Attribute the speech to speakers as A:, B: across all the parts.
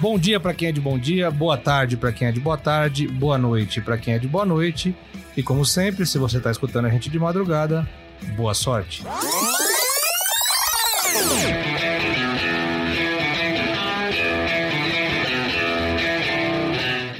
A: Bom dia para quem é de bom dia, boa tarde para quem é de boa tarde, boa noite para quem é de boa noite. E como sempre, se você está escutando a gente de madrugada, boa sorte.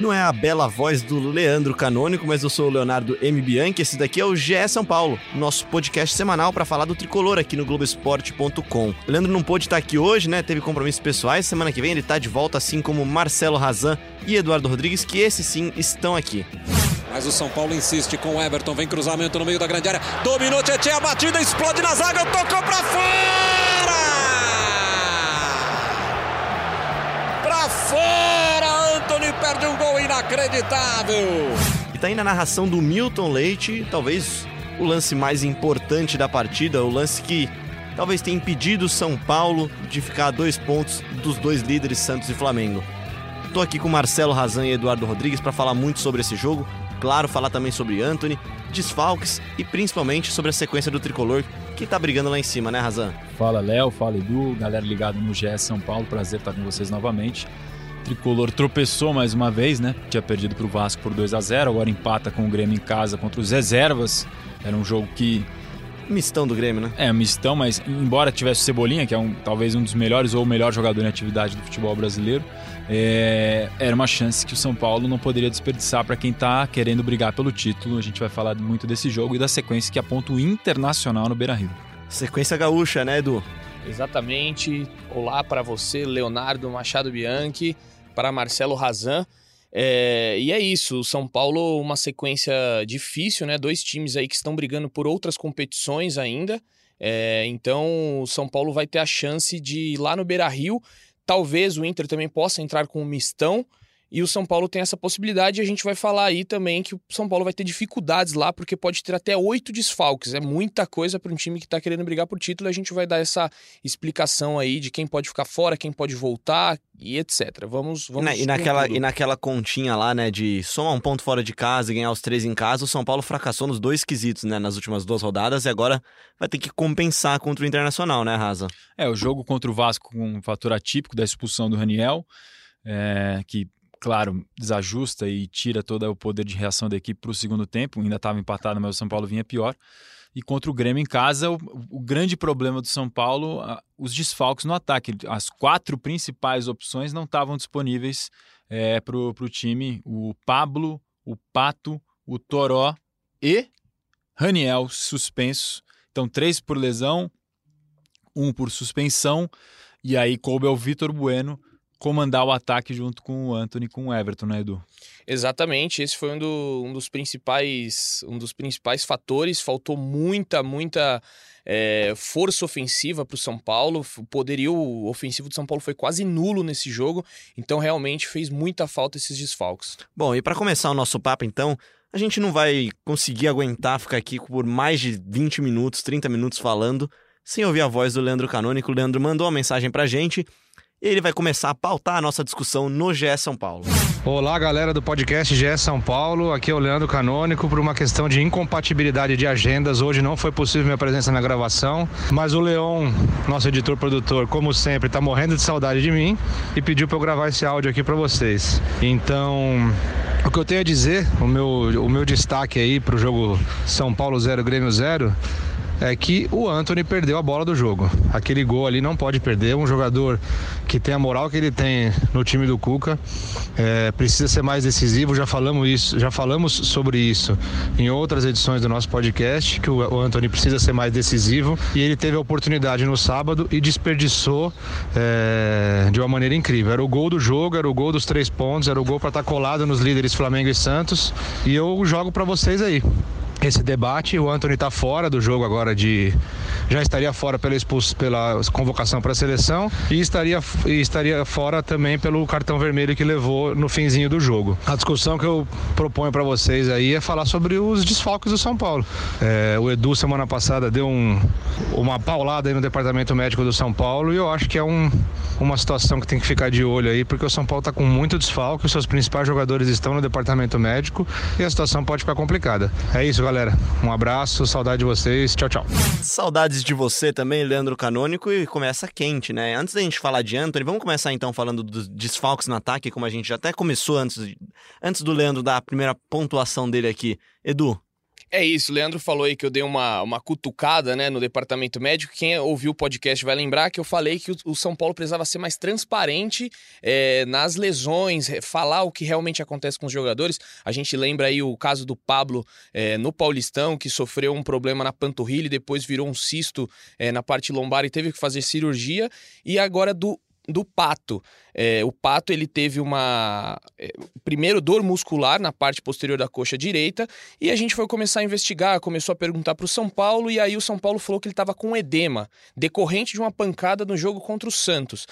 B: Não é a bela voz do Leandro Canônico, mas eu sou o Leonardo M. Bianchi. Esse daqui é o GE São Paulo, nosso podcast semanal para falar do tricolor aqui no Globoesporte.com. Leandro não pôde estar aqui hoje, né? Teve compromissos pessoais. Semana que vem ele está de volta, assim como Marcelo Razan e Eduardo Rodrigues, que esses sim estão aqui.
C: Mas o São Paulo insiste com o Everton, vem cruzamento no meio da grande área. Dominou Tietchan, a batida explode na zaga, tocou para fora! Para fora! Anthony perde um gol inacreditável.
B: E tá aí na narração do Milton Leite, talvez o lance mais importante da partida, o lance que talvez tenha impedido o São Paulo de ficar a dois pontos dos dois líderes Santos e Flamengo. Tô aqui com Marcelo Razan e Eduardo Rodrigues para falar muito sobre esse jogo, claro, falar também sobre Anthony, desfalques e principalmente sobre a sequência do tricolor que tá brigando lá em cima, né, Razan?
D: Fala Léo, fala Edu, galera ligada no GS São Paulo, prazer estar com vocês novamente tricolor tropeçou mais uma vez, né? Tinha perdido para o Vasco por 2 a 0 agora empata com o Grêmio em casa contra os reservas. Era um jogo que.
B: Mistão do Grêmio, né?
D: É, mistão, mas embora tivesse Cebolinha, que é um, talvez um dos melhores ou o melhor jogador em atividade do futebol brasileiro, é, era uma chance que o São Paulo não poderia desperdiçar para quem está querendo brigar pelo título. A gente vai falar muito desse jogo e da sequência que aponta o Internacional no Beira Rio.
B: Sequência gaúcha, né, Edu?
E: Exatamente. Olá para você, Leonardo Machado Bianchi para Marcelo Razan. É, e é isso, o São Paulo, uma sequência difícil, né? Dois times aí que estão brigando por outras competições ainda. É, então o São Paulo vai ter a chance de ir lá no Beira Rio. Talvez o Inter também possa entrar com um mistão. E o São Paulo tem essa possibilidade e a gente vai falar aí também que o São Paulo vai ter dificuldades lá, porque pode ter até oito desfalques. É muita coisa para um time que está querendo brigar por título. A gente vai dar essa explicação aí de quem pode ficar fora, quem pode voltar e etc. Vamos, vamos
B: e, na, e naquela E naquela continha lá, né, de somar um ponto fora de casa e ganhar os três em casa, o São Paulo fracassou nos dois quesitos, né, nas últimas duas rodadas e agora vai ter que compensar contra o Internacional, né, Rasa?
D: É, o jogo contra o Vasco com um fator atípico da expulsão do Raniel, é, que claro, desajusta e tira todo o poder de reação da equipe para o segundo tempo. Ainda estava empatado, mas o São Paulo vinha pior. E contra o Grêmio em casa, o, o grande problema do São Paulo, a, os desfalques no ataque. As quatro principais opções não estavam disponíveis é, para o time. O Pablo, o Pato, o Toró e Raniel suspenso. Então, três por lesão, um por suspensão. E aí coube ao Vitor Bueno comandar o ataque junto com o Anthony com o Everton, né, Edu?
E: Exatamente, esse foi um, do, um dos principais um dos principais fatores. Faltou muita, muita é, força ofensiva para o São Paulo. O poderio ofensivo do São Paulo foi quase nulo nesse jogo, então realmente fez muita falta esses desfalques.
B: Bom, e para começar o nosso papo, então, a gente não vai conseguir aguentar ficar aqui por mais de 20 minutos, 30 minutos falando sem ouvir a voz do Leandro Canônico. O Leandro mandou uma mensagem para gente ele vai começar a pautar a nossa discussão no GE São Paulo.
F: Olá, galera do podcast GE São Paulo. Aqui é o Leandro Canônico. Por uma questão de incompatibilidade de agendas, hoje não foi possível minha presença na gravação, mas o Leon, nosso editor-produtor, como sempre, está morrendo de saudade de mim e pediu para eu gravar esse áudio aqui para vocês. Então, o que eu tenho a dizer, o meu, o meu destaque aí para o jogo São Paulo 0, Grêmio 0 é que o Anthony perdeu a bola do jogo. Aquele gol ali não pode perder. Um jogador que tem a moral que ele tem no time do Cuca é, precisa ser mais decisivo. Já falamos isso, já falamos sobre isso em outras edições do nosso podcast que o, Anthony precisa ser mais decisivo e ele teve a oportunidade no sábado e desperdiçou é, de uma maneira incrível. Era o gol do jogo, era o gol dos três pontos, era o gol para estar tá colado nos líderes Flamengo e Santos. E eu jogo para vocês aí esse debate. O Anthony está fora do jogo agora de. Já estaria fora pela, expulso, pela convocação para a seleção e estaria, e estaria fora também pelo cartão vermelho que levou no finzinho do jogo. A discussão que eu proponho para vocês aí é falar sobre os desfalques do São Paulo. É, o Edu, semana passada, deu um, uma paulada aí no departamento médico do São Paulo e eu acho que é um, uma situação que tem que ficar de olho aí, porque o São Paulo está com muito desfalque, os seus principais jogadores estão no departamento médico e a situação pode ficar complicada. É isso, galera galera. Um abraço, saudade de vocês. Tchau, tchau.
B: Saudades de você também, Leandro Canônico, e começa quente, né? Antes da gente falar de Anthony, vamos começar então falando dos desfalques no ataque, como a gente já até começou antes, antes do Leandro dar a primeira pontuação dele aqui. Edu,
E: é isso, o Leandro falou aí que eu dei uma, uma cutucada né, no departamento médico. Quem ouviu o podcast vai lembrar que eu falei que o, o São Paulo precisava ser mais transparente é, nas lesões, falar o que realmente acontece com os jogadores. A gente lembra aí o caso do Pablo é, no Paulistão, que sofreu um problema na panturrilha e depois virou um cisto é, na parte lombar e teve que fazer cirurgia. E agora do do Pato. É, o Pato ele teve uma é, primeiro dor muscular na parte posterior da coxa direita e a gente foi começar a investigar, começou a perguntar para o São Paulo e aí o São Paulo falou que ele estava com edema decorrente de uma pancada no jogo contra o Santos.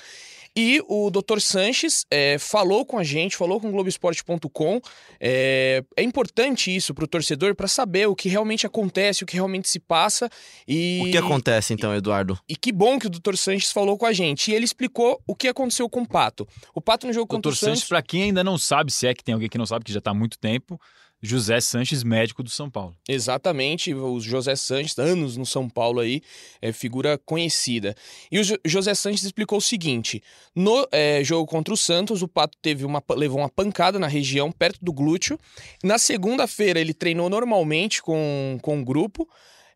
E: E o Dr. Sanches é, falou com a gente, falou com o Globoesporte.com. É, é importante isso para o torcedor para saber o que realmente acontece, o que realmente se passa. E,
B: o que acontece então, Eduardo?
E: E que bom que o Dr. Sanches falou com a gente. E ele explicou o que aconteceu com o Pato. O Pato no jogo contra o Santos.
D: Sanches, para quem ainda não sabe, se é que tem alguém que não sabe, que já está há muito tempo, José Sanches, médico do São Paulo.
E: Exatamente, o José Sanches, anos no São Paulo aí, é figura conhecida. E o José Sanches explicou o seguinte: no é, jogo contra o Santos, o Pato teve uma, levou uma pancada na região, perto do glúteo. Na segunda-feira, ele treinou normalmente com, com o grupo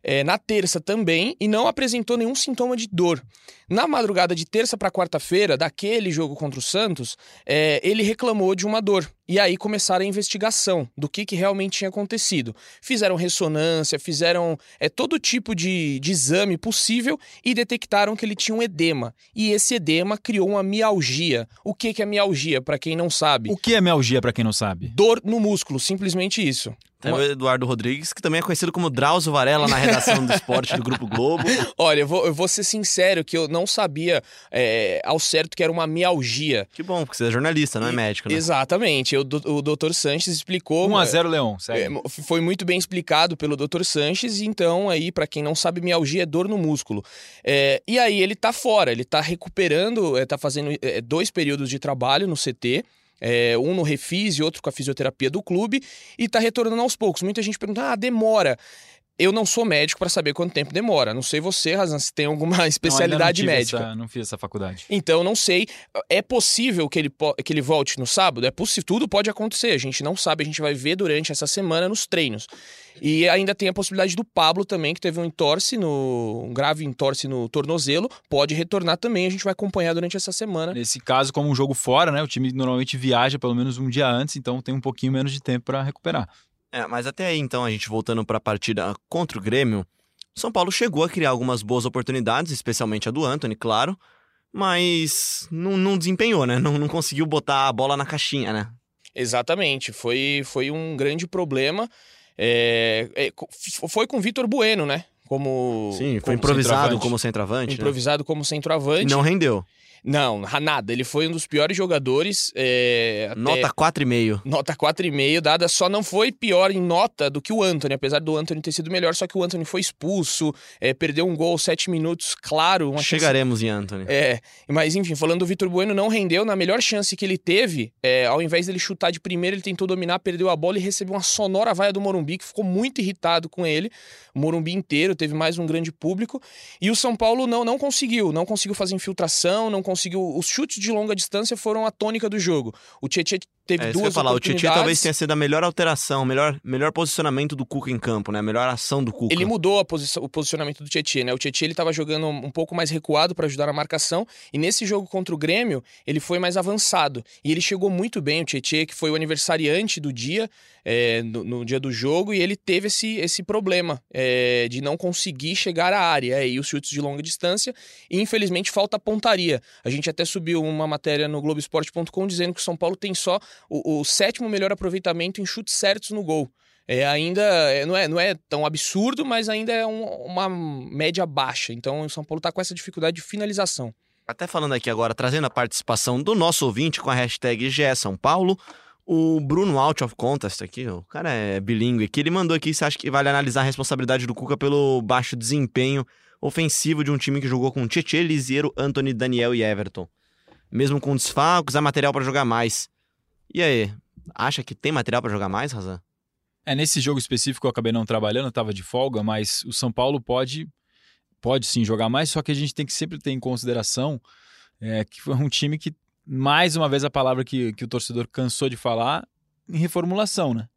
E: é, na terça também e não apresentou nenhum sintoma de dor. Na madrugada de terça para quarta-feira, daquele jogo contra o Santos, é, ele reclamou de uma dor. E aí começaram a investigação do que, que realmente tinha acontecido. Fizeram ressonância, fizeram é, todo tipo de, de exame possível e detectaram que ele tinha um edema. E esse edema criou uma mialgia. O que, que é mialgia, para quem não sabe?
D: O que é mialgia, para quem não sabe?
E: Dor no músculo, simplesmente isso.
B: Tem uma... o Eduardo Rodrigues, que também é conhecido como Drauzio Varela na redação do esporte do Grupo Globo.
E: Olha, eu vou, eu vou ser sincero que eu não sabia é, ao certo que era uma mialgia.
B: Que bom, porque você é jornalista, não é médico, né?
E: Exatamente. O, o Dr. Sanches explicou.
D: 1x0 Leão, sério.
E: Foi muito bem explicado pelo Dr. Sanches, então aí, para quem não sabe, mialgia é dor no músculo. É, e aí ele tá fora, ele tá recuperando, é, tá fazendo é, dois períodos de trabalho no CT é, um no refis e outro com a fisioterapia do clube, e está retornando aos poucos. Muita gente pergunta, ah, demora. Eu não sou médico para saber quanto tempo demora. Não sei você, Razan, se tem alguma especialidade
D: não, não
E: médica.
D: Essa, não fiz essa faculdade.
E: Então, não sei. É possível que ele, que ele volte no sábado? É possível. Tudo pode acontecer. A gente não sabe. A gente vai ver durante essa semana nos treinos. E ainda tem a possibilidade do Pablo também, que teve um entorse no. um grave entorse no tornozelo. Pode retornar também. A gente vai acompanhar durante essa semana.
D: Nesse caso, como um jogo fora, né? O time normalmente viaja pelo menos um dia antes, então tem um pouquinho menos de tempo para recuperar.
B: É, mas até aí, então, a gente voltando para a partida contra o Grêmio, São Paulo chegou a criar algumas boas oportunidades, especialmente a do Anthony, claro, mas não, não desempenhou, né? Não, não conseguiu botar a bola na caixinha, né?
E: Exatamente, foi, foi um grande problema. É, é, foi com o Vitor Bueno, né? Como.
B: Sim, foi
E: como
B: improvisado como centroavante.
E: Improvisado
B: né?
E: como centroavante.
B: E não rendeu.
E: Não, nada. Ele foi um dos piores jogadores. É, até...
B: Nota 4,5.
E: Nota 4,5, dada só não foi pior em nota do que o Anthony, apesar do Anthony ter sido melhor, só que o Anthony foi expulso, é, perdeu um gol sete minutos, claro.
B: Chegaremos
E: chance...
B: em Anthony.
E: É, mas enfim, falando do Vitor Bueno, não rendeu. Na melhor chance que ele teve, é, ao invés dele chutar de primeira, ele tentou dominar, perdeu a bola e recebeu uma sonora vaia do Morumbi, que ficou muito irritado com ele. O Morumbi inteiro teve mais um grande público. E o São Paulo não, não conseguiu, não conseguiu fazer infiltração, não conseguiu. Os chutes de longa distância foram a tônica do jogo. O Tietchan teve
B: é,
E: duas
B: falar,
E: oportunidades.
B: O Tietchan talvez tenha sido a melhor alteração, melhor, melhor posicionamento do Cuca em campo, né? A melhor ação do Cuca.
E: Ele mudou o posicionamento do Tietchan, né? O Tietchan ele estava jogando um pouco mais recuado para ajudar na marcação e nesse jogo contra o Grêmio ele foi mais avançado e ele chegou muito bem. O Tietchan que foi o aniversariante do dia, é, no, no, dia do jogo e ele teve esse, esse problema é, de não conseguir chegar à área é, e os chutes de longa distância e infelizmente falta pontaria. A gente até subiu uma matéria no Globoesporte.com dizendo que o São Paulo tem só o, o sétimo melhor aproveitamento em chutes certos no gol. É, ainda é, não, é, não é tão absurdo, mas ainda é um, uma média baixa. Então o São Paulo está com essa dificuldade de finalização.
B: Até falando aqui agora, trazendo a participação do nosso ouvinte com a hashtag GE São Paulo, o Bruno Out of Contest aqui, o cara é bilíngue aqui, ele mandou aqui se acha que vale analisar a responsabilidade do Cuca pelo baixo desempenho ofensivo de um time que jogou com Tietchan, Lisiero, Anthony, Daniel e Everton. Mesmo com desfalques, há material para jogar mais. E aí, acha que tem material para jogar mais, Razan?
D: É, nesse jogo específico eu acabei não trabalhando, estava de folga, mas o São Paulo pode, pode sim jogar mais, só que a gente tem que sempre ter em consideração é, que foi um time que, mais uma vez, a palavra que, que o torcedor cansou de falar, em reformulação, né?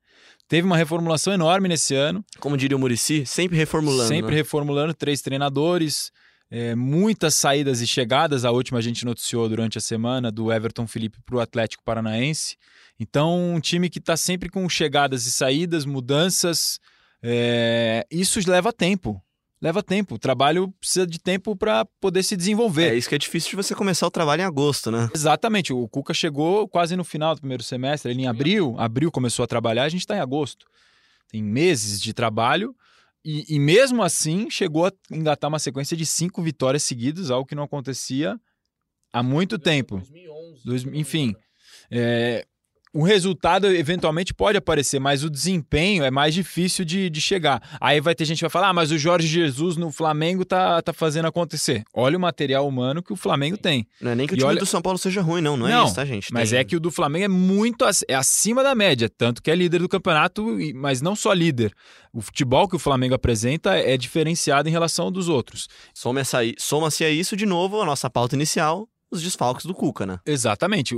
D: Teve uma reformulação enorme nesse ano.
B: Como diria o Murici, sempre reformulando.
D: Sempre
B: né?
D: reformulando, três treinadores, é, muitas saídas e chegadas. A última a gente noticiou durante a semana do Everton Felipe para o Atlético Paranaense. Então, um time que está sempre com chegadas e saídas, mudanças. É, isso leva tempo. Leva tempo. O trabalho precisa de tempo para poder se desenvolver.
B: É isso que é difícil de você começar o trabalho em agosto, né?
D: Exatamente. O Cuca chegou quase no final do primeiro semestre. Ele em abril, abril começou a trabalhar, a gente está em agosto. Tem meses de trabalho. E, e, mesmo assim, chegou a engatar uma sequência de cinco vitórias seguidas, algo que não acontecia há muito tempo.
E: 2011.
D: Dois, enfim, é, o resultado eventualmente pode aparecer, mas o desempenho é mais difícil de, de chegar. Aí vai ter gente que vai falar, ah, mas o Jorge Jesus no Flamengo tá, tá fazendo acontecer. Olha o material humano que o Flamengo tem.
B: Não é nem que o
D: E
B: time
D: olha-
B: do São Paulo seja ruim, não. Não é
D: Não,
B: isso, tá, gente?
D: Mas
B: Tem-
D: é que o do Flamengo é muito é acima da média, tanto que é líder do campeonato, mas não só líder. O futebol que o Flamengo apresenta é diferenciado em relação ao dos outros.
B: Soma-se a, soma-se a isso, de novo, a nossa pauta inicial, os desfalques do Cuca, né?
D: Exatamente.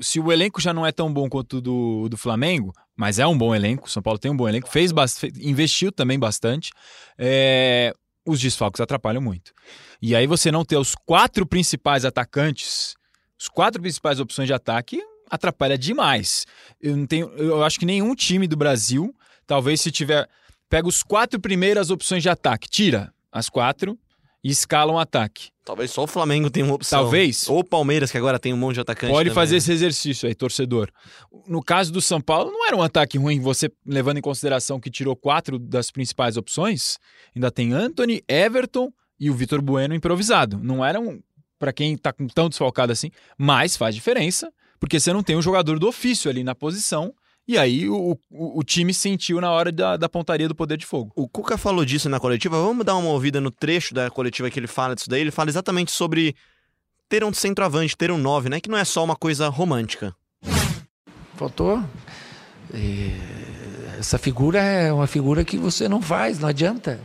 D: Se o elenco já não é tão bom quanto o do, do Flamengo, mas é um bom elenco, o São Paulo tem um bom elenco, fez investiu também bastante, é, os desfalques atrapalham muito. E aí você não ter os quatro principais atacantes, os quatro principais opções de ataque, atrapalha demais. Eu não tenho, eu acho que nenhum time do Brasil, talvez se tiver, pega os quatro primeiras opções de ataque, tira as quatro e escala um ataque.
B: Talvez só o Flamengo tenha uma opção.
D: Talvez.
B: Ou o Palmeiras, que agora tem um monte de atacante.
D: Pode
B: também.
D: fazer esse exercício aí, torcedor. No caso do São Paulo, não era um ataque ruim, você levando em consideração que tirou quatro das principais opções. Ainda tem Anthony, Everton e o Vitor Bueno improvisado. Não era um, para quem tá tão desfalcado assim, mas faz diferença, porque você não tem um jogador do ofício ali na posição. E aí o, o, o time sentiu na hora da, da pontaria do poder de fogo.
B: O Cuca falou disso na coletiva. Vamos dar uma ouvida no trecho da coletiva que ele fala disso daí. Ele fala exatamente sobre ter um centroavante, ter um nove, né? Que não é só uma coisa romântica.
G: Faltou. E essa figura é uma figura que você não faz, não adianta.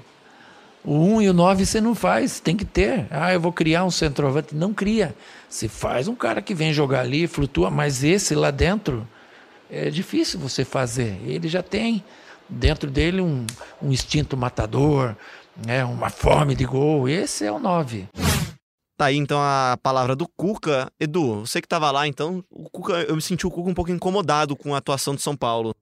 G: O 1 um e o 9 você não faz, tem que ter. Ah, eu vou criar um centroavante. Não cria. Você faz um cara que vem jogar ali, flutua, mas esse lá dentro é difícil você fazer. Ele já tem dentro dele um, um instinto matador, né, uma fome de gol. Esse é o 9.
B: Tá aí então a palavra do Cuca. Edu, você que tava lá, então, o Cuca, eu me senti o Cuca um pouco incomodado com a atuação do São Paulo.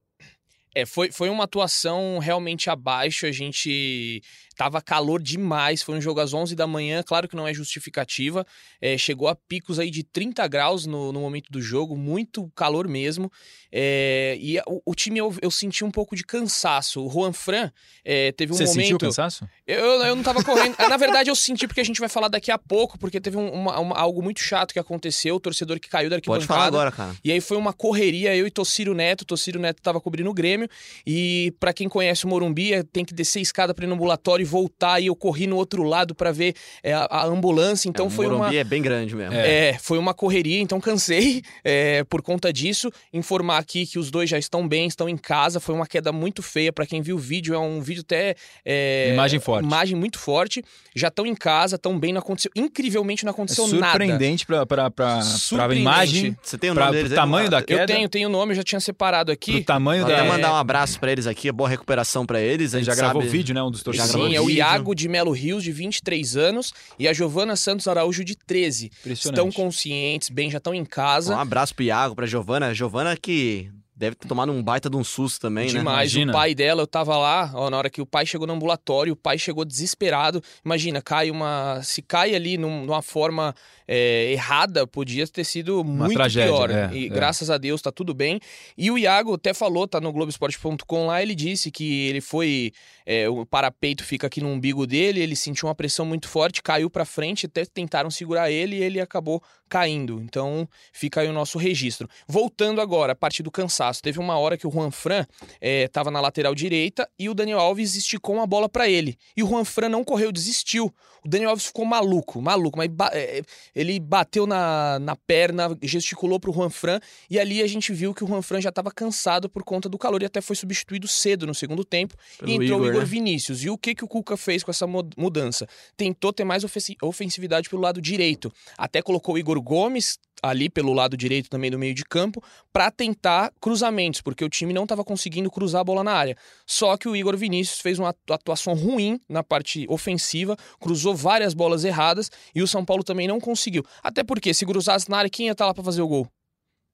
E: É, foi, foi uma atuação realmente abaixo. A gente tava calor demais. Foi um jogo às 11 da manhã. Claro que não é justificativa. É, chegou a picos aí de 30 graus no, no momento do jogo. Muito calor mesmo. É, e o, o time eu, eu senti um pouco de cansaço. O Juan Fran é, teve um
D: Você sentiu o
E: momento.
D: cansaço?
E: Eu, eu não tava correndo. Ah, Na verdade, eu senti porque a gente vai falar daqui a pouco, porque teve um- uma- uma- algo muito chato que aconteceu. O torcedor que caiu da
B: Pode
E: arquibancada.
B: falar agora, cara.
E: E aí foi uma correria, eu e Tocírio Neto. Tocírio Neto tava cobrindo o Grêmio. E pra quem conhece o Morumbi, é- tem que descer a escada pra ir no ambulatório voltar. E eu corri no outro lado pra ver é, a, a ambulância. Então
B: É, o
E: foi uma.
B: Morumbi é bem grande mesmo.
E: É, foi uma correria, então cansei é, por conta disso. Informar aqui que os dois já estão bem, estão em casa. Foi uma queda muito feia. Pra quem viu o vídeo, é um vídeo até. é,
D: Imagem forte.
E: Imagem muito forte. Já estão em casa, estão bem, não aconteceu. Incrivelmente não
D: É
E: aconteceu nada.
D: surpreendente pra, pra, pra, pra
E: Surpreendente.
D: imagem,
B: Você tem o
D: pra,
B: nome
D: pro
B: deles
D: tamanho da
E: Eu
D: queda,
E: tenho, tenho o nome, eu já tinha separado aqui.
D: pro tamanho
B: Vou
D: da...
B: até
E: É.
B: mandar um abraço pra eles aqui, boa recuperação pra eles. A gente
D: já gravou
B: sabe-
D: vídeo, né? Um dos
B: Já
D: torcedores.
B: gravou
E: Sim, é o. Iago de Melo Rios, de 23 anos, e a Giovana Santos Araújo, de 13.
D: Impressionante.
E: Estão conscientes, bem, já estão em casa.
B: Um abraço pro Iago, pra Giovana. Giovana que deve ter tomado um baita de um susto também, né?
E: Demais.
D: Imagina.
E: O pai dela, eu tava lá, ó, na hora que o pai chegou no ambulatório, o pai chegou desesperado. Imagina, cai uma. Se cai ali num- numa forma é, errada, podia ter sido muito
D: tragédia,
E: pior.
D: é,
E: e
D: é.
E: graças a Deus tá tudo bem. E o Iago até falou, tá no Globoesporte.com lá, ele disse que ele foi. é, o parapeito fica aqui no umbigo dele, ele sentiu uma pressão muito forte, caiu pra frente, até tentaram segurar ele e ele acabou caindo. Então fica aí o nosso registro. Voltando agora, a parte do cansaço. Teve uma hora que o Juan Fran estava na lateral direita e o Daniel Alves esticou uma bola para ele. E o Juan Fran não correu, desistiu. O Daniel Alves ficou maluco, maluco, mas é, ele bateu na, na perna, gesticulou pro Juan Fran e ali a gente viu que o Juan Fran já estava cansado por conta do calor e até foi substituído cedo no segundo tempo.
B: Pelo
E: e entrou
B: Igor,
E: o Igor
B: né?
E: Vinícius. E o que, que o Cuca fez com essa mu- mudança? Tentou ter mais ofensi- ofensividade pelo lado direito. Até colocou o Igor Gomes ali pelo lado direito também do meio de campo para tentar cruzamentos, porque o time não estava conseguindo cruzar a bola na área. Só que o Igor Vinícius fez uma atu- atuação ruim na parte ofensiva, cruzou várias bolas erradas e o São Paulo também não conseguiu. Até porque se cruzasse na área, quem ia estar lá para fazer o gol?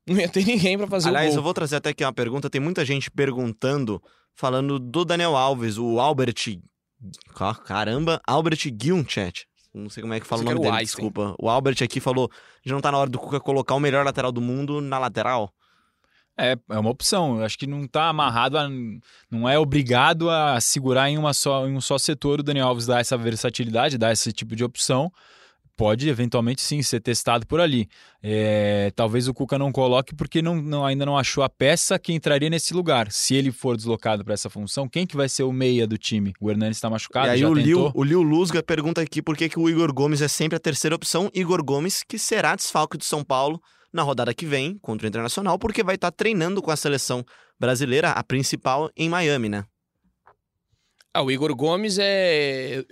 E: Não ia ter ninguém para fazer
B: Aliás,
E: o
B: eu
E: gol.
B: vou trazer até aqui uma pergunta. Tem muita gente perguntando, falando do Daniel Alves, o Albert. Ca- Caramba, Albert Guilchat. Não sei como é que fala o nome dele,
E: Einstein.
B: desculpa. O Albert aqui falou: já não tá na hora do Cuca colocar o melhor lateral do mundo na lateral.
D: É, é uma opção. Eu acho que não tá amarrado, a, não é obrigado a segurar em, uma só, em um só setor. O Daniel Alves dá essa versatilidade, dá esse tipo de opção. Pode, eventualmente, sim, ser testado por ali. É, talvez o Cuca não coloque porque não, não- ainda não achou a peça que entraria nesse lugar. Se ele for deslocado para essa função, quem que vai ser o meia do time? O Hernani está machucado,
B: e aí
D: já
B: o? Liu, o Liu Lusga pergunta aqui por que, que o Igor Gomes é sempre a terceira opção. Igor Gomes, que será desfalque do São Paulo na rodada que vem contra o Internacional, porque vai estar treinando com a seleção brasileira, a principal, em Miami, né?
E: Ah, o Igor Gomes é.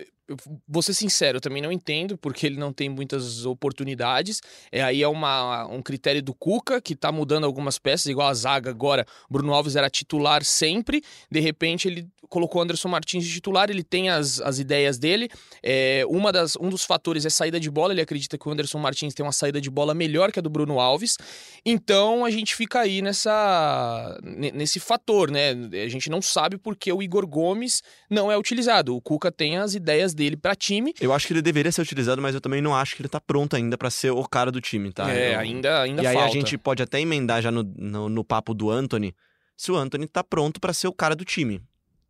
E: Vou ser sincero, eu também não entendo, porque ele não tem muitas oportunidades. É, aí é uma, um critério do Cuca, que tá mudando algumas peças, igual a zaga agora. Bruno Alves era titular sempre, de repente ele colocou Anderson Martins de titular, ele tem as, as ideias dele. É, uma das, um dos fatores é saída de bola, ele acredita que o Anderson Martins tem uma saída de bola melhor que a do Bruno Alves. Então a gente fica aí nessa, ne- nesse fator, né? A gente não sabe porque o Igor Gomes não é utilizado. O Cuca tem as ideias dele para time.
B: Eu acho que ele deveria ser utilizado, mas eu também não acho que ele tá pronto ainda pra ser o cara do time, tá?
E: é,
B: Eu-
E: ainda, ainda
B: E aí
E: falta.
B: a gente pode até emendar já no, no, no papo do Anthony, se o Anthony tá pronto pra ser o cara do time.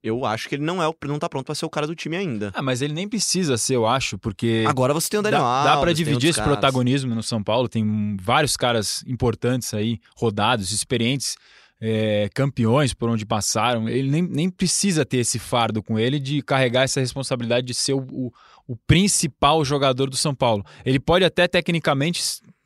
B: Eu acho que ele não é, o- não tá pronto pra ser o cara do time ainda.
D: Ah, mas ele nem precisa ser, eu acho, porque
B: Agora você tem o Daniel
D: dá, dá para dividir esse
B: caras.
D: protagonismo no São Paulo. Tem vários caras importantes aí, rodados, experientes, é, campeões por onde passaram. Ele nem, nem precisa ter esse fardo com ele de carregar essa responsabilidade de ser o, o, o principal jogador do São Paulo. Ele pode até tecnicamente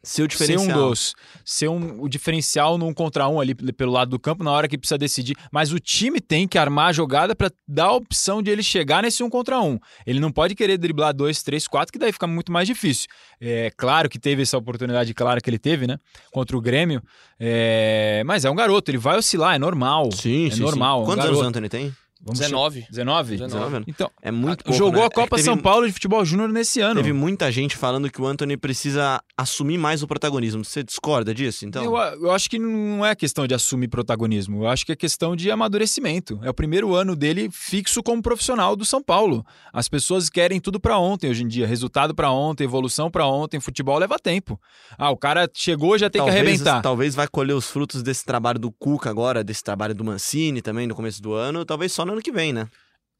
B: Ser o
D: ser um
B: diferencial.
D: dos, ser um, o diferencial num contra um ali pelo lado do campo na hora que precisa decidir. Mas o time tem que armar a jogada para dar a opção de ele chegar nesse um contra um. Ele não pode querer driblar dois, três, quatro, que daí fica muito mais difícil. É claro que teve essa oportunidade clara que ele teve, né? Contra o Grêmio. É, mas é um garoto, ele vai oscilar, é normal.
B: Sim,
D: é
B: sim,
D: normal.
B: sim.
D: um
B: Quantos anos o. Anthony tem?
D: Vamos
E: 19.
D: 19?
E: 19.
D: Então,
B: É muito pouco,
D: jogou
B: né?
D: a Copa
B: É teve-
D: São Paulo de Futebol Júnior nesse ano.
B: Teve muita gente falando que o Anthony precisa assumir mais o protagonismo. Você discorda disso, então?
D: Eu, eu acho que não é questão de assumir protagonismo, eu acho que é questão de amadurecimento. É o primeiro ano dele fixo como profissional do São Paulo. As pessoas querem tudo pra ontem hoje em dia, resultado pra ontem, evolução pra ontem, futebol leva tempo. Ah, o cara chegou já tem
B: talvez,
D: que arrebentar.
B: Talvez vai colher os frutos desse trabalho do Cuca agora, desse trabalho do Mancini também no começo do ano, talvez só no ano que vem, né?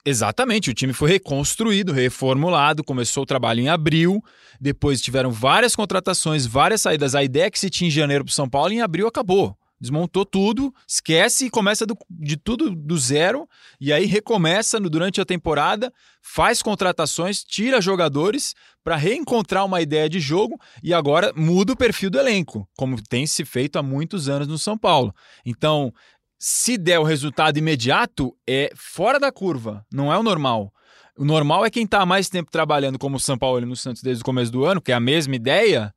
D: Exatamente, o time foi reconstruído, reformulado, começou o trabalho em abril, depois tiveram várias contratações, várias saídas. A ideia que se tinha em janeiro para São Paulo, em abril acabou. Desmontou tudo, esquece e começa do- de tudo do zero, e aí recomeça no- durante a temporada, faz contratações, tira jogadores para reencontrar uma ideia de jogo e agora muda o perfil do elenco, como tem se feito há muitos anos no São Paulo. Então, se der o resultado imediato, é fora da curva, não é o normal. O normal é quem está mais tempo trabalhando como o São Paulo e no Santos desde o começo do ano, que é a mesma ideia.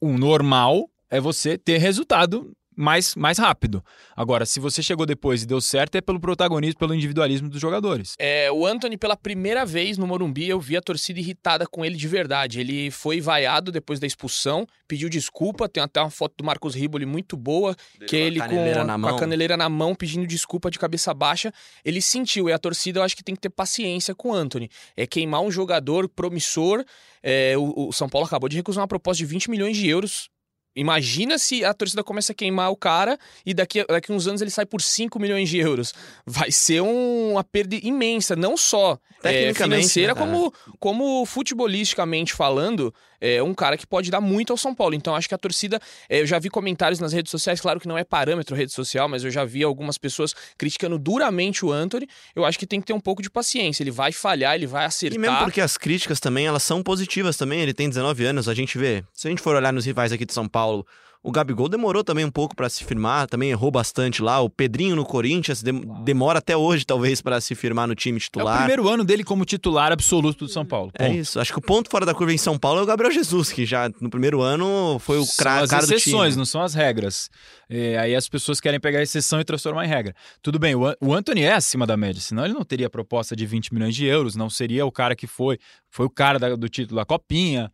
D: O normal é você ter resultado mais, mais rápido. Agora, se você chegou depois e deu certo, é pelo protagonismo, pelo individualismo dos jogadores.
E: É, o Anthony, pela primeira vez no Morumbi, eu vi a torcida irritada com ele de verdade. Ele foi vaiado depois da expulsão, pediu desculpa. Tem até uma foto do Marcos Riboli muito boa, que ele com, com
B: mão.
E: a caneleira na mão, pedindo desculpa de cabeça baixa. Ele sentiu, e a torcida eu acho que tem que ter paciência com o Anthony. É queimar um jogador promissor. É, o, o São Paulo acabou de recusar uma proposta de 20 milhões de euros Imagina se a torcida começa a queimar o cara e daqui, daqui uns anos ele sai por 5 milhões de euros. Vai ser um- uma perda imensa, não só é, financeira,
B: né,
E: como, como futebolisticamente falando, é um cara que pode dar muito ao São Paulo. Então acho que a torcida. é, eu já vi comentários nas redes sociais, claro que não é parâmetro rede social, mas eu já vi algumas pessoas criticando duramente o Anthony. Eu acho que tem que ter um pouco de paciência. Ele vai falhar, ele vai acertar.
B: E mesmo porque as críticas também, elas são positivas também. Ele tem 19 anos, a gente vê. Se a gente for olhar nos rivais aqui de São Paulo, o Gabigol demorou também um pouco pra se firmar, também errou bastante lá. O Pedrinho no Corinthians dem- demora até hoje, talvez, pra se firmar no time
D: É o
B: titular.
D: primeiro ano dele como titular absoluto do São Paulo.
B: É
D: Ponto.
B: isso. Acho que o ponto fora da curva em São Paulo é o Gabriel Jesus, que já no primeiro ano foi o
D: São
B: cra-
D: as
B: cara do
D: exceções,
B: time.
D: não são as regras. É, aí as pessoas querem pegar a exceção e transformar em regra. Tudo bem, o, o Anthony é acima da média, senão ele não teria proposta de 20 milhões de euros, não seria o cara que foi, foi o cara da- do título da Copinha.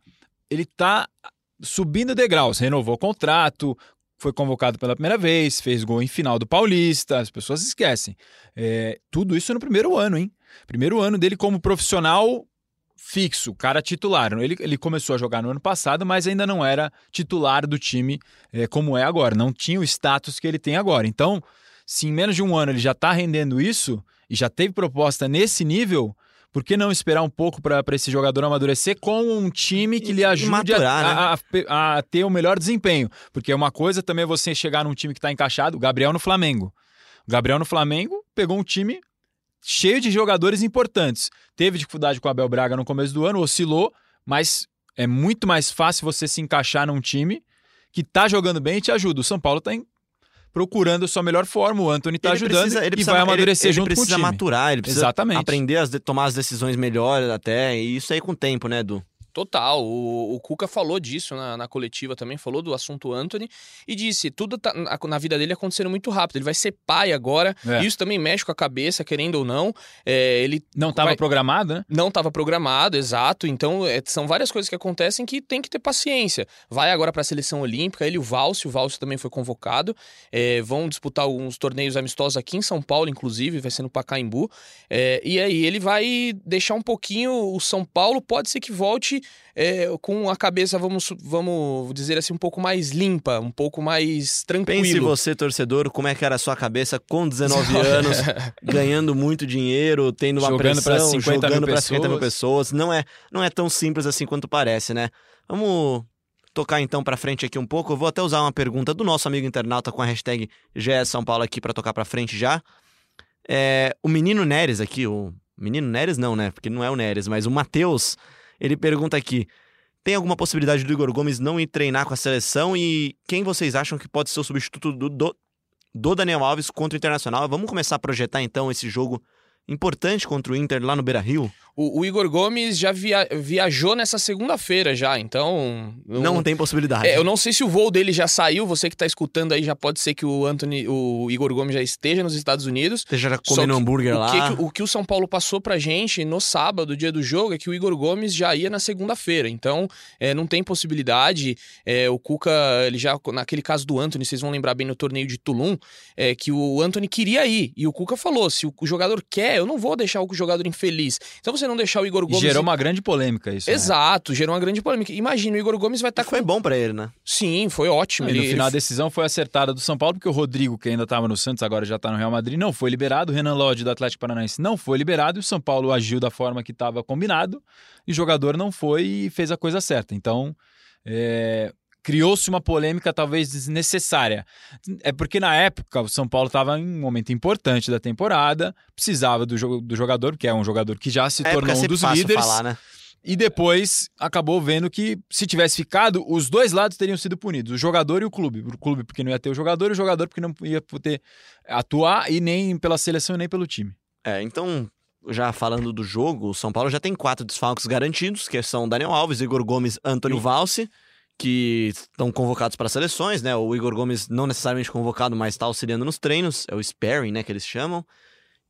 D: Ele tá subindo degraus, renovou o contrato, foi convocado pela primeira vez, fez gol em final do Paulista, as pessoas esquecem. É, tudo isso no primeiro ano, hein? Primeiro ano dele como profissional fixo, cara titular. Ele, ele começou a jogar no ano passado, mas ainda não era titular do time é, como é agora. Não tinha o status que ele tem agora. Então, se em menos de um ano ele já está rendendo isso e já teve proposta nesse nível, por que não esperar um pouco para esse jogador amadurecer com um time que lhe ajude
B: maturar, né?
D: a, a- a ter o melhor desempenho? Porque uma coisa também é você chegar num time que está encaixado, Gabriel no Flamengo. O Gabriel no Flamengo pegou um time cheio de jogadores importantes. Teve dificuldade com o Abel Braga no começo do ano, oscilou, mas é muito mais fácil você se encaixar num time que tá jogando bem e te ajuda. O São Paulo tá em- procurando a sua melhor forma, o Anthony tá
B: Ele
D: ajudando
B: precisa- ele
D: e
B: precisa-
D: vai amadurecer
B: ele, ele
D: junto com o
B: precisa
D: time.
B: maturar, ele precisa
D: Exatamente.
B: aprender a tomar as decisões melhores até, e isso aí com o tempo, né, Edu?
E: Total. O, o Cuca falou disso na, na coletiva também, falou do assunto Anthony e disse: tudo tá, na, na vida dele acontecendo muito rápido. Ele vai ser pai agora.
D: É.
E: Isso também mexe com a cabeça, querendo ou não. É, ele
D: Não estava
E: vai-
D: programado, né?
E: não estava programado, exato. Então, é, são várias coisas que acontecem que tem que ter paciência. Vai agora para a seleção olímpica, ele e o Valsio, o Valsio também foi convocado. É, vão disputar alguns torneios amistosos aqui em São Paulo, inclusive, vai ser no Pacaembu. É, e aí ele vai deixar um pouquinho o São Paulo, pode ser que volte é, com a cabeça, vamos, vamos dizer assim, um pouco mais limpa, um pouco mais tranquilo.
B: Pense você, torcedor, como é que era a sua cabeça com 19 anos, ganhando muito dinheiro, tendo uma
D: Jogando pra
B: pressão,
D: 50 mil
B: jogando para 50 mil
D: pessoas.
B: Não é, não é tão simples assim quanto parece, né? Vamos tocar então pra frente aqui um pouco. Eu vou até usar uma pergunta do nosso amigo internauta com a hashtag GS São Paulo aqui pra tocar pra frente já. É, o menino Neres aqui, o menino Neres não, né? Porque não é o Neres, mas o Matheus, ele pergunta aqui: tem alguma possibilidade do Igor Gomes não ir treinar com a seleção e quem vocês acham que pode ser o substituto do, do, do Daniel Alves contra o Internacional? Vamos começar a projetar então esse jogo importante contra o Inter lá no Beira-Rio?
E: O, o Igor Gomes já via- viajou nessa segunda-feira já, então...
B: Não tem possibilidade.
E: É, eu não sei se o voo dele já saiu, você que tá escutando aí já pode ser que o Anthony, o Igor Gomes já esteja nos Estados Unidos.
B: Esteja
E: Só
B: comendo
E: que
B: hambúrguer
E: o
B: lá.
E: que- o que o São Paulo passou pra gente no sábado, dia do jogo, é que o Igor Gomes já ia na segunda-feira. Então, é, não tem possibilidade. É, o Cuca, ele já, naquele caso do Anthony, vocês vão lembrar bem no torneio de Tulum, é, que o Anthony queria ir. E o Cuca falou: se o jogador quer, eu não vou deixar o jogador infeliz. Então, você não deixar o Igor
D: E
E: Gomes.
D: gerou uma grande polêmica isso. né?
E: Exato, gerou uma grande polêmica. Imagina, o Igor Gomes vai estar
B: Foi
E: com.
B: bom pra ele, né?
E: Sim, foi ótimo.
D: E no
E: Ele-
D: final a
E: ele
D: decisão foi acertada do São Paulo, porque o Rodrigo, que ainda estava no Santos, agora já está no Real Madrid, não foi liberado. O Renan Lodge, do Atlético Paranaense, não foi liberado. E o São Paulo agiu da forma que estava combinado. E o jogador não foi e fez a coisa certa. Então, é, criou-se uma polêmica talvez desnecessária. É porque na época o São Paulo estava em um momento importante da temporada, precisava do, jo- do jogador, que é um jogador que já se tornou um dos líderes.
B: falar, né?
D: E depois acabou vendo que se tivesse ficado, os dois lados teriam sido punidos, o jogador e o clube. O clube porque não ia ter o jogador, e o jogador porque não ia poder atuar e nem pela seleção e nem pelo time.
B: É, então, já falando do jogo, o São Paulo já tem quatro desfalques garantidos, que são Daniel Alves, Igor Gomes, Antônio Valse, que estão convocados para seleções, né? O Igor Gomes não necessariamente convocado, mas está auxiliando nos treinos, é o sparring, né, que eles chamam.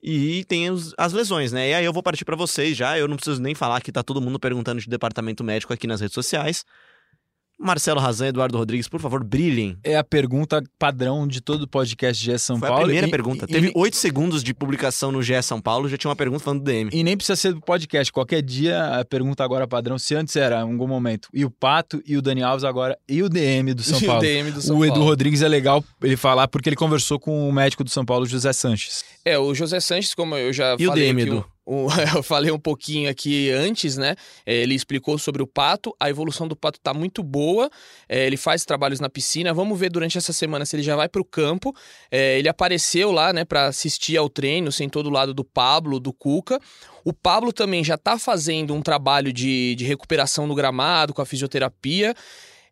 B: E tem os- as lesões, né? E aí eu vou partir para vocês já, eu não preciso nem falar que tá todo mundo perguntando de departamento médico aqui nas redes sociais. Marcelo Razan e Eduardo Rodrigues, por favor, brilhem.
D: É a pergunta padrão de todo o podcast GE São
B: Foi
D: Paulo.
B: a primeira
D: e-
B: pergunta.
D: e-
B: Teve
D: e-
B: oito segundos de publicação no GE São Paulo, já tinha uma pergunta falando do DM.
D: E nem precisa ser do podcast. Qualquer dia, a pergunta agora padrão, se antes era em algum momento, e o Pato e o Dani Alves agora, e o DM do São
E: E o
D: Paulo.
E: DM do São
D: o Edu
E: Paulo.
D: Rodrigues é legal ele falar porque ele conversou com o médico do São Paulo, José Sanches.
E: É, o José Sanches, como eu já
B: E o
E: falei
B: DM,
E: aqui,
B: Edu?
E: eu falei um pouquinho aqui antes, né? É, ele explicou sobre o Pato, a evolução do Pato tá muito boa, é, ele faz trabalhos na piscina, vamos ver durante essa semana se ele já vai pro campo. É, ele apareceu lá, né, para assistir ao treino, sentou do lado do Pablo, do Cuca. O Pablo também já tá fazendo um trabalho de, de recuperação no gramado, com a fisioterapia.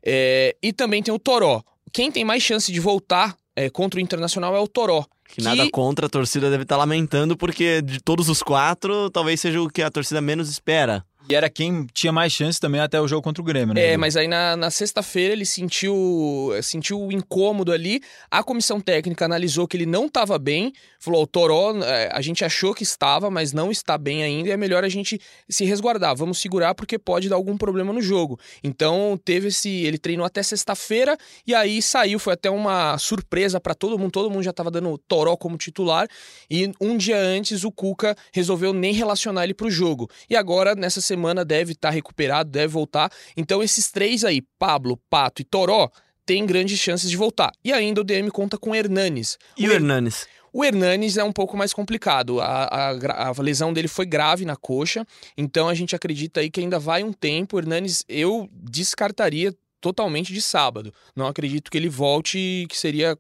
E: É, e também tem o Toró. Quem tem mais chance de voltar é, contra o Internacional é o Toró.
B: Que nada contra, a torcida deve estar lamentando, porque de todos os quatro, talvez seja o que a torcida menos espera.
D: E era quem tinha mais chance também até o jogo contra o Grêmio, né?
E: É,
D: Edu?
E: mas aí na, na sexta-feira ele sentiu sentiu o incômodo ali. A comissão técnica analisou que ele não estava bem. Falou: o Toró, é, a gente achou que estava, mas não está bem ainda. E é melhor a gente se resguardar. Vamos segurar porque pode dar algum problema no jogo. Então teve esse. Ele treinou até sexta-feira e aí saiu. Foi até uma surpresa para todo mundo. Todo mundo já estava dando o Toró como titular. E um dia antes o Cuca resolveu nem relacionar ele para o jogo. E agora, nessa semana, deve estar recuperado, deve voltar. Então, esses três aí, Pablo, Pato e Toró, têm grandes chances de voltar. E ainda o DM conta com Hernanes.
B: E o
E: Her-
B: Hernanes?
E: O Hernanes é um pouco mais complicado. A, a a lesão dele foi grave na coxa, então a gente acredita aí que ainda vai um tempo. O Hernanes, eu descartaria totalmente de sábado. Não acredito que ele volte, que seria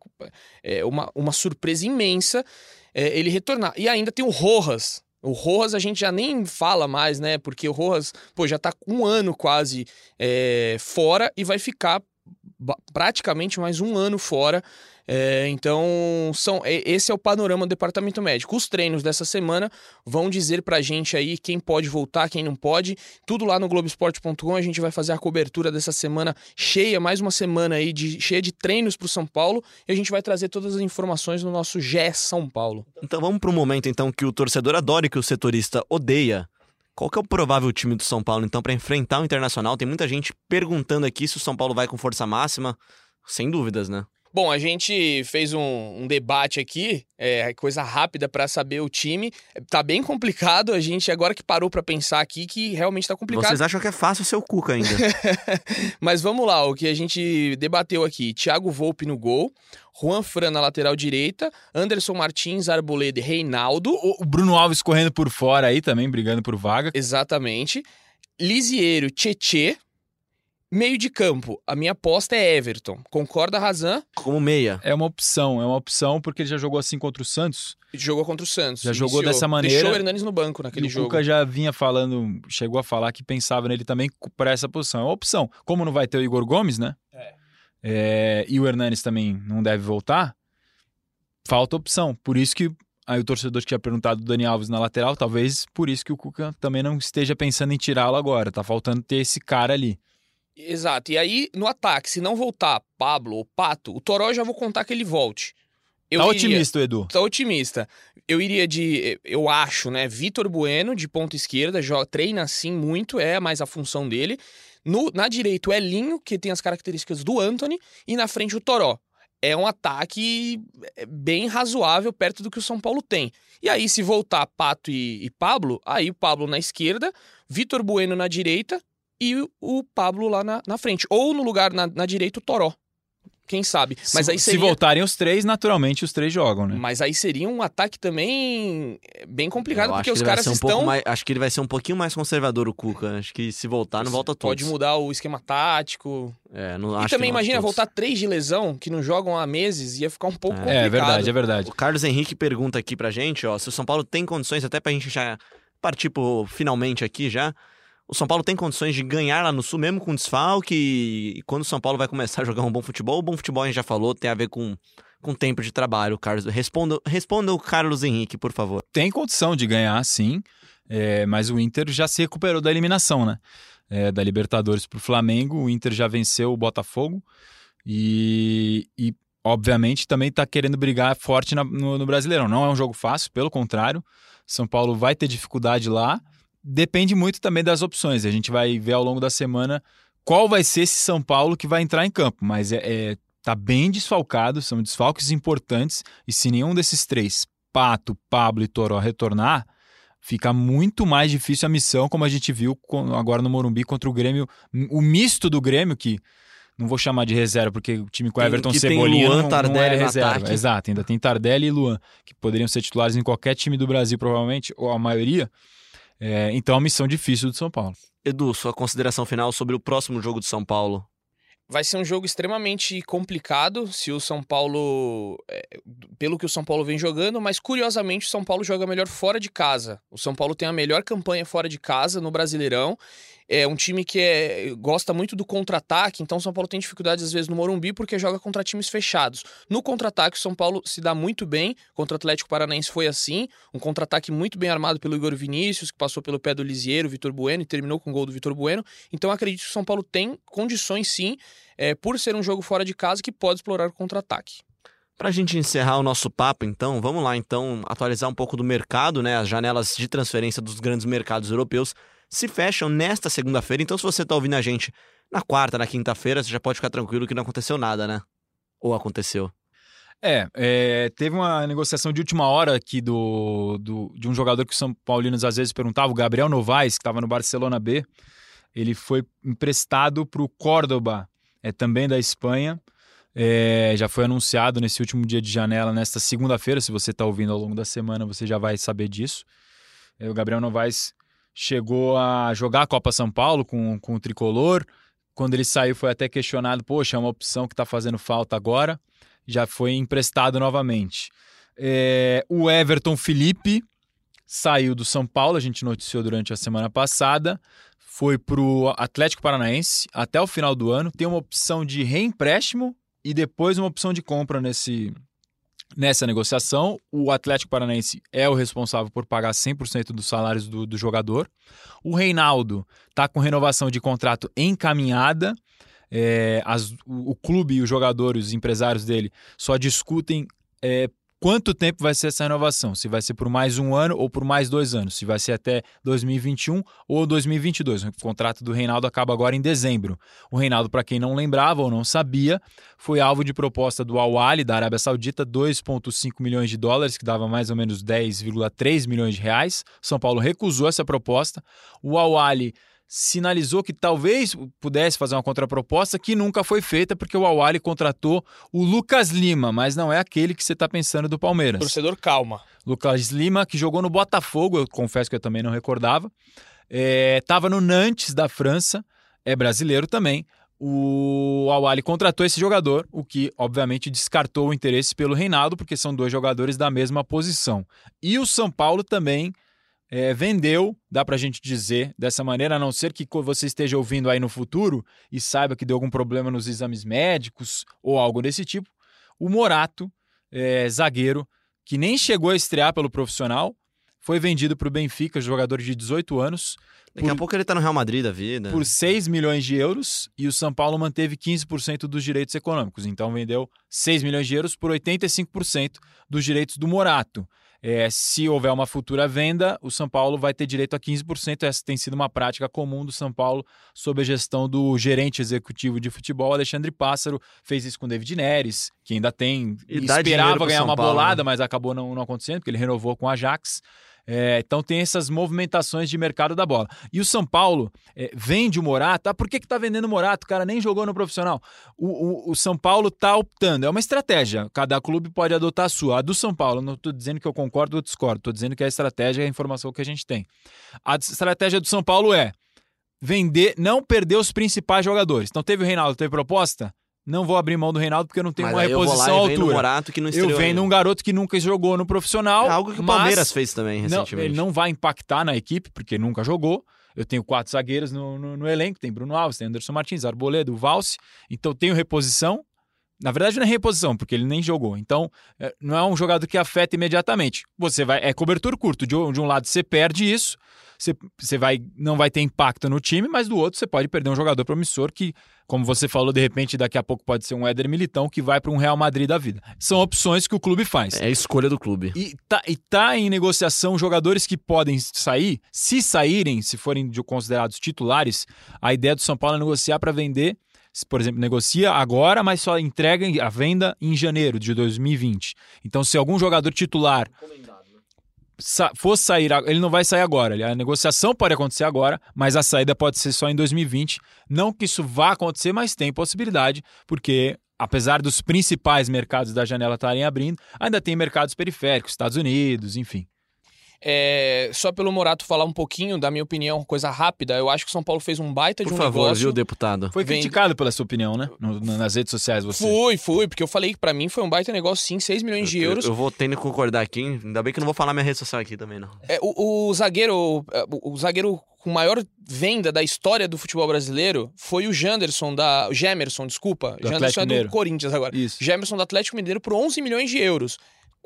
E: é, uma, uma surpresa imensa é, ele retornar. E ainda tem o Rojas. O Rojas a gente já nem fala mais, né? Porque o Rojas, pô, já tá um ano quase é, fora e vai ficar praticamente mais um ano fora. É, então, são, é- esse é o panorama do departamento médico. Os treinos dessa semana vão dizer pra gente aí quem pode voltar, quem não pode. Tudo lá no Globoesporte.com. A gente vai fazer a cobertura dessa semana cheia, mais uma semana aí de, cheia de treinos pro São Paulo. E a gente vai trazer todas as informações no nosso GE São Paulo.
B: Então vamos um momento então que o torcedor adora e que o setorista odeia. Qual que é o provável time do São Paulo então para enfrentar o Internacional? Tem muita gente perguntando aqui se o São Paulo vai com força máxima. Sem dúvidas, né?
E: Bom, a gente fez um, um debate aqui, é, coisa rápida pra saber o time. Tá bem complicado, a gente agora que parou pra pensar aqui que realmente tá complicado.
B: Vocês acham que é fácil ser o Cuca ainda?
E: Mas vamos lá, o que a gente debateu aqui: Thiago Volpe no gol, Juan Fran na lateral direita, Anderson Martins, Arboleda e Reinaldo.
D: O o Bruno Alves correndo por fora aí também, brigando por vaga.
E: Exatamente. Lisieiro, Tietê. Meio de campo, a minha aposta é Everton. Concorda, Razan?
B: Como meia.
D: É uma opção, é uma opção porque ele já jogou assim contra o Santos.
E: Jogou contra o Santos.
D: Já jogou dessa maneira.
E: Deixou o Hernanes no banco naquele
D: e o
E: jogo.
D: Cuca já vinha falando, chegou a falar que pensava nele também para essa posição. É uma opção. Como não vai ter o Igor Gomes, né? É, e o Hernanes também não deve voltar, falta opção. Por isso que aí o torcedor que tinha perguntado do Dani Alves na lateral, talvez por isso que o Cuca também não esteja pensando em tirá-lo agora. Tá faltando ter esse cara ali.
E: Exato. E aí, no ataque, se não voltar Pablo ou Pato, o Toró já vou contar que ele volte. Eu
D: tá
E: iria-
D: otimista, Edu.
E: Tá otimista. Eu iria de, eu acho, né, Vitor Bueno de ponta esquerda, joga, treina assim muito, é mais a função dele. No, na direita o Elinho, que tem as características do Anthony, e na frente o Toró. É um ataque é, bem razoável perto do que o São Paulo tem. E aí, se voltar Pato e, e Pablo, aí o Pablo na esquerda, Vitor Bueno na direita e o, Pablo lá na, na frente. Ou no lugar na, na direita o Toró. Quem sabe? Mas
D: se,
E: aí
D: se
E: seria...
D: voltarem os três, naturalmente os três jogam, né?
E: Mas aí seria um ataque também é, bem complicado,
B: Eu
E: porque
B: que
E: os caras
B: um
E: estão.
B: mais- acho que ele vai ser um pouquinho mais conservador, o Cuca. Acho que se voltar, não volta todos.
E: Pode mudar o esquema tático.
B: É, não,
E: e
B: acho que
E: também
B: não
E: imagina
B: todos.
E: voltar três de lesão que não jogam há meses, ia ficar um pouco
B: É,
E: complicado.
D: É verdade, é verdade.
B: O Carlos Henrique pergunta aqui pra gente, ó, se o São Paulo tem condições, até pra gente já partir pro finalmente aqui já. O São Paulo tem condições de ganhar lá no Sul, mesmo com desfalque, e quando o São Paulo vai começar a jogar um bom futebol, o bom futebol a gente já falou, tem a ver com, com tempo de trabalho, Carlos. Responda, responda o Carlos Henrique, por favor.
D: tem condição de ganhar, sim, é, mas o Inter já se recuperou da eliminação, né? É, da Libertadores para o Flamengo, o Inter já venceu o Botafogo e, e obviamente, também está querendo brigar forte na- no, no Brasileirão. Não é um jogo fácil, pelo contrário, São Paulo vai ter dificuldade lá. Depende muito também das opções. A gente vai ver ao longo da semana qual vai ser esse São Paulo que vai entrar em campo, mas é, é tá bem desfalcado, são desfalques importantes, e se nenhum desses três, Pato, Pablo e Toró, retornar, fica muito mais difícil a missão, como a gente viu agora no Morumbi contra o Grêmio, o misto do Grêmio, que não vou chamar de reserva, porque o time com
B: Tem-
D: Everton Cebolinha
B: Luan,
D: não,
B: Tardelli
D: não é reserva.
B: ataque.
D: Exato, ainda tem Tardelli e Luan, que poderiam ser titulares em qualquer time do Brasil, provavelmente, ou a maioria. É, então é uma missão difícil do São Paulo.
B: Edu, sua consideração final sobre o próximo jogo de São Paulo.
E: Vai ser um jogo extremamente complicado se o São Paulo. é, pelo que o São Paulo vem jogando, mas curiosamente o São Paulo joga melhor fora de casa. O São Paulo tem a melhor campanha fora de casa no Brasileirão. É um time que é, gosta muito do contra-ataque, então São Paulo tem dificuldades às vezes no Morumbi porque joga contra times fechados. No contra-ataque, o São Paulo se dá muito bem. Contra o Atlético Paranaense foi assim. Um contra-ataque muito bem armado pelo Igor Vinícius, que passou pelo pé do Lisieiro, Vitor Bueno, e terminou com o gol do Vitor Bueno. Então acredito que o São Paulo tem condições sim, é, por ser um jogo fora de casa, que pode explorar o contra-ataque.
B: Pra gente encerrar o nosso papo, então, vamos lá, então, atualizar um pouco do mercado, né? As janelas de transferência dos grandes mercados europeus se fecham nesta segunda-feira. Então, se você tá ouvindo a gente na quarta, na quinta-feira, você já pode ficar tranquilo que não aconteceu nada, né? Ou aconteceu.
D: É, é, teve uma negociação de última hora aqui do, do, de um jogador que os São Paulinos às vezes perguntavam, o Gabriel Novaes, que estava no Barcelona B. Ele foi emprestado para o Córdoba, é também da Espanha. É, já foi anunciado nesse último dia de janela, nesta segunda-feira. Se você está ouvindo ao longo da semana, você já vai saber disso. É, o Gabriel Novaes chegou a jogar a Copa São Paulo com, com o tricolor. Quando ele saiu, foi até questionado: poxa, é uma opção que está fazendo falta agora. Já foi emprestado novamente. É, o Everton Felipe saiu do São Paulo, a gente noticiou durante a semana passada. Foi para o Atlético Paranaense até o final do ano. Tem uma opção de reempréstimo e depois uma opção de compra nesse, nessa negociação. O Atlético Paranaense é o responsável por pagar 100% dos salários do, do jogador. O Reinaldo está com renovação de contrato encaminhada. É, as- o, o clube e os jogadores, os empresários dele, só discutem é, quanto tempo vai ser essa renovação. Se vai ser por mais um ano ou por mais dois anos. Se vai ser até 2021 ou 2022. O contrato do Reinaldo acaba agora em dezembro. O Reinaldo, para quem não lembrava ou não sabia, foi alvo de proposta do Al Ahly da Arábia Saudita, 2,5 milhões de dólares, que dava mais ou menos 10,3 milhões de reais. São Paulo recusou essa proposta. O Al Ahly sinalizou que talvez pudesse fazer uma contraproposta que nunca foi feita porque o Al Ahly contratou o Lucas Lima, mas não é aquele que você está pensando do Palmeiras.
E: Torcedor, calma.
D: Lucas Lima, que jogou no Botafogo, eu confesso que eu também não recordava. Estava no Nantes da França, é brasileiro também. O Al Ahly contratou esse jogador, o que obviamente descartou o interesse pelo Reinaldo, porque são dois jogadores da mesma posição. E o São Paulo também é, vendeu, dá pra gente dizer dessa maneira, a não ser que você esteja ouvindo aí no futuro e saiba que deu algum problema nos exames médicos ou algo desse tipo, o Morato, é, zagueiro, que nem chegou a estrear pelo profissional, foi vendido para o Benfica, jogador de 18 anos,
B: Daqui a
D: Por-
B: pouco ele tá no Real Madrid da vida.
D: por 6 milhões de euros e o São Paulo manteve 15% dos direitos econômicos. Então vendeu 6 milhões de euros por 85% dos direitos do Morato. É, se houver uma futura venda, o São Paulo vai ter direito a 15%. Essa tem sido uma prática comum do São Paulo sob a gestão do gerente executivo de futebol, Alexandre Pássaro. Fez isso com o David Neres, que ainda tem.
B: E
D: esperava ganhar
B: São
D: uma
B: Paulo,
D: bolada,
B: né?
D: mas acabou não, não acontecendo, porque ele renovou com o Ajax. É, então tem essas movimentações de mercado da bola. E o São Paulo é, vende o Morato. Ah, por que, que tá vendendo o Morato? O cara nem jogou no profissional. O, o, o São Paulo tá optando. É uma estratégia. Cada clube pode adotar a sua. A do São Paulo, não tô dizendo que eu concordo ou discordo. Tô dizendo que a estratégia é a informação que a gente tem. A estratégia do São Paulo é vender, não perder os principais jogadores. Então teve o Reinaldo, teve proposta? Não vou abrir mão do Reinaldo porque eu não tenho
B: Mas
D: uma
B: aí eu vou
D: reposição
B: lá e
D: altura.
B: Morato que não
D: Eu
B: ainda.
D: um garoto que nunca jogou no profissional.
B: É algo que o Palmeiras fez também
D: não,
B: recentemente.
D: ele não vai impactar na equipe, porque nunca jogou. Eu tenho quatro zagueiros no, no- no elenco, tem Bruno Alves, tem Anderson Martins, Arboleda, o Valse. Então tenho reposição, Na verdade, não é reposição, porque ele nem jogou. Então, é, não é um jogador que afeta imediatamente. Você vai. É cobertor curto. De, um- um lado você perde isso, você, você vai, não vai ter impacto no time, mas do outro você pode perder um jogador promissor que, como você falou, de repente, daqui a pouco pode ser um Éder Militão que vai para um Real Madrid da vida. São opções que o clube faz.
B: É a escolha do clube.
D: E tá, e tá em negociação jogadores que podem sair. Se saírem, se forem de- considerados titulares, a ideia do São Paulo é negociar para vender. Por exemplo, negocia agora, mas só entrega a venda em janeiro de 2020. Então, se algum jogador titular for sair, ele não vai sair agora. A negociação pode acontecer agora, mas a saída pode ser só em 2020. Não que isso vá acontecer, mas tem possibilidade, porque apesar dos principais mercados da janela estarem abrindo, ainda tem mercados periféricos, Estados Unidos, enfim.
E: É, só pelo Morato falar um pouquinho, da minha opinião, coisa rápida, eu acho que o São Paulo fez um baita
B: Por
E: de um
B: favor,
E: negócio.
B: viu, deputado?
D: Foi
E: Vem-
D: criticado pela sua opinião, né? No- na- nas redes sociais você.
E: Fui, fui, porque eu falei que pra mim foi um baita negócio, sim, 6 milhões de
B: Eu-
E: euros.
B: Eu, vou tendo que concordar aqui. Ainda bem que eu não vou falar minha rede social aqui também, não.
E: É, o, o zagueiro, é, o, o zagueiro com maior venda da história do futebol brasileiro foi o Janderson da, o Gemerson, desculpa,
D: Do
E: Janderson
D: Atlético
E: é do
D: Mineiro.
E: Corinthians agora.
D: Isso.
E: Gemerson do Atlético Mineiro por 11 milhões de euros.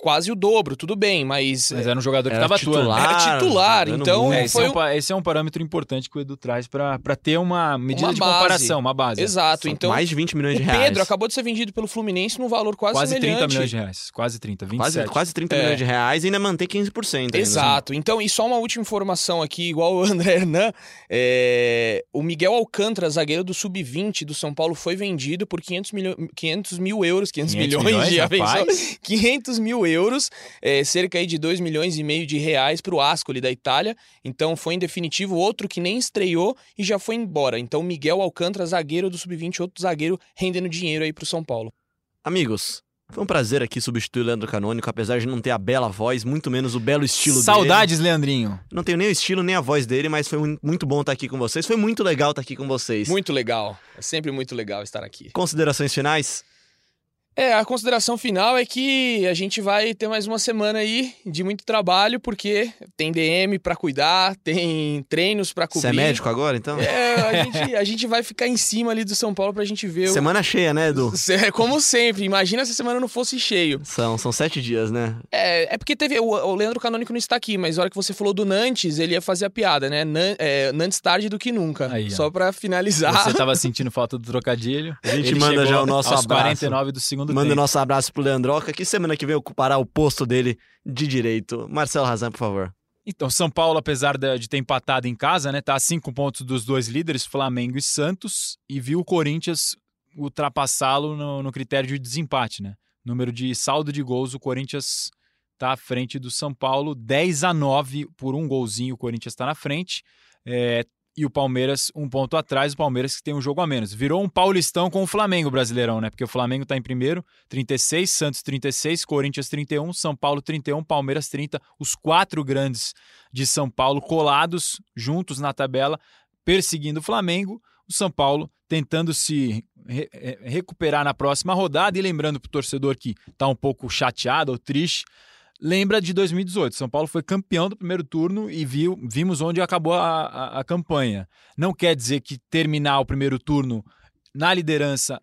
E: Quase o dobro, tudo bem, mas,
D: Mas era um jogador que
B: Era
D: estava atuando.
B: titular.
E: era titular, então.
D: É, esse,
E: foi
D: é um, esse é um parâmetro importante que o Edu traz para ter uma medida
E: Uma
D: de
E: base.
D: comparação, uma base.
E: Exato,
B: São
E: então
B: mais de 20 milhões
E: o
B: de reais.
E: Pedro acabou de ser vendido pelo Fluminense num valor quase,
D: Quase 30
E: semelhante.
D: milhões de reais. Quase 30, 27.
B: Quase, quase 30
E: É.
B: milhões de reais e ainda manter 15%. ainda.
E: Exato. Então, e só uma última informação aqui, igual o André Hernan, é, o Miguel Alcântara, zagueiro do Sub-20 do São Paulo, foi vendido por 500, milho... 500 mil euros, 500,
D: 500
E: milhões,
D: milhões, rapaz?
E: 500 mil euros, é, cerca aí de 2 milhões e meio de reais para o Ascoli da Itália. Então, foi em definitivo outro que nem estreou e já foi embora. Então, Miguel Alcântara, zagueiro do Sub-20, outro zagueiro rendendo dinheiro aí para o São Paulo.
B: Amigos, foi um prazer aqui substituir o Leandro Canônico, apesar de não ter a bela voz, muito menos o belo estilo dele.
D: Saudades, Leandrinho.
B: Não tenho nem o estilo, nem a voz dele, mas foi mu- muito bom estar aqui com vocês. Foi muito legal estar aqui com vocês.
E: Muito legal. É sempre muito legal estar aqui.
B: Considerações finais?
E: É, a consideração final é que a gente vai ter mais uma semana aí de muito trabalho, porque tem DM pra cuidar, tem treinos pra cobrir.
B: Você é médico agora, então?
E: É, a gente, a gente vai ficar em cima ali do São Paulo pra gente ver. o-
B: Semana cheia, né, Edu?
E: É, Como sempre, imagina se a semana não fosse cheio.
B: São, são sete dias, né?
E: É, é porque teve. O, o Leandro Canônico não está aqui, mas na hora que você falou do Nantes, ele ia fazer a piada, né? Nan, é, Nantes tarde do que nunca.
D: Aí.
E: Só pra finalizar.
D: Você tava sentindo falta do trocadilho.
B: A gente
D: Ele
B: manda já o nosso
D: aos
B: abraço.
D: 49 do segundo
B: Manda o
D: tempo.
B: nosso abraço pro Leandroca, que semana que vem ocupará o posto dele de direito. Marcelo Razan, por favor.
D: Então, São Paulo, apesar de ter empatado em casa, né, tá a cinco pontos dos dois líderes, Flamengo e Santos, e viu o Corinthians ultrapassá-lo no, no critério de desempate, né? Número de saldo de gols, o Corinthians tá à frente do São Paulo, 10 a 9 por um golzinho, o Corinthians está na frente. É, e o Palmeiras um ponto atrás, o Palmeiras que tem um jogo a menos. Virou um paulistão com o Flamengo brasileirão, né? Porque o Flamengo tá em primeiro, 36, Santos 36, Corinthians 31, São Paulo 31, Palmeiras 30. Os quatro grandes de São Paulo colados juntos na tabela, perseguindo o Flamengo. O São Paulo tentando se re- re- recuperar na próxima rodada e lembrando para o torcedor que está um pouco chateado ou triste, lembra de 2018. São Paulo foi campeão do primeiro turno e viu, vimos onde acabou a, a- a campanha. Não quer dizer que terminar o primeiro turno na liderança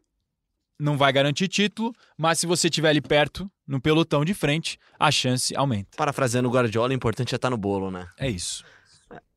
D: não vai garantir título, mas se você estiver ali perto, no pelotão de frente, a chance aumenta.
B: Parafraseando o Guardiola, o importante é estar no bolo, né?
D: É isso.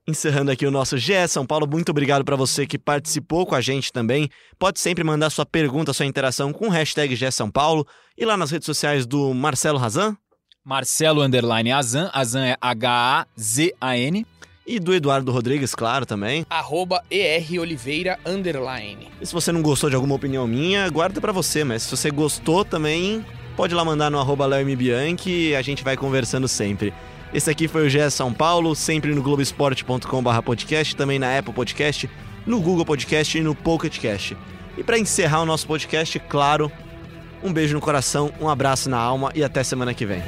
B: Encerrando aqui o nosso GE São Paulo, muito obrigado para você que participou com a gente também. Pode sempre mandar sua pergunta, sua interação com o hashtag GE São Paulo e lá nas redes sociais do Marcelo Razan
D: Marcelo Underline Azan, Azan é H-A-Z-A-N.
B: e do Eduardo Rodrigues, claro, também.
E: Arroba ER Oliveira Underline.
B: E se você não gostou de alguma opinião minha, guarda pra você, mas se você gostou também, pode lá mandar no arroba Léo M. Bianchi e a gente vai conversando sempre. Esse aqui foi o GE São Paulo, sempre no globesport.com.br podcast, também na Apple Podcast, no Google Podcast e no Pocket Cast. E para encerrar o nosso podcast, claro, um beijo no coração, um abraço na alma e até semana que vem.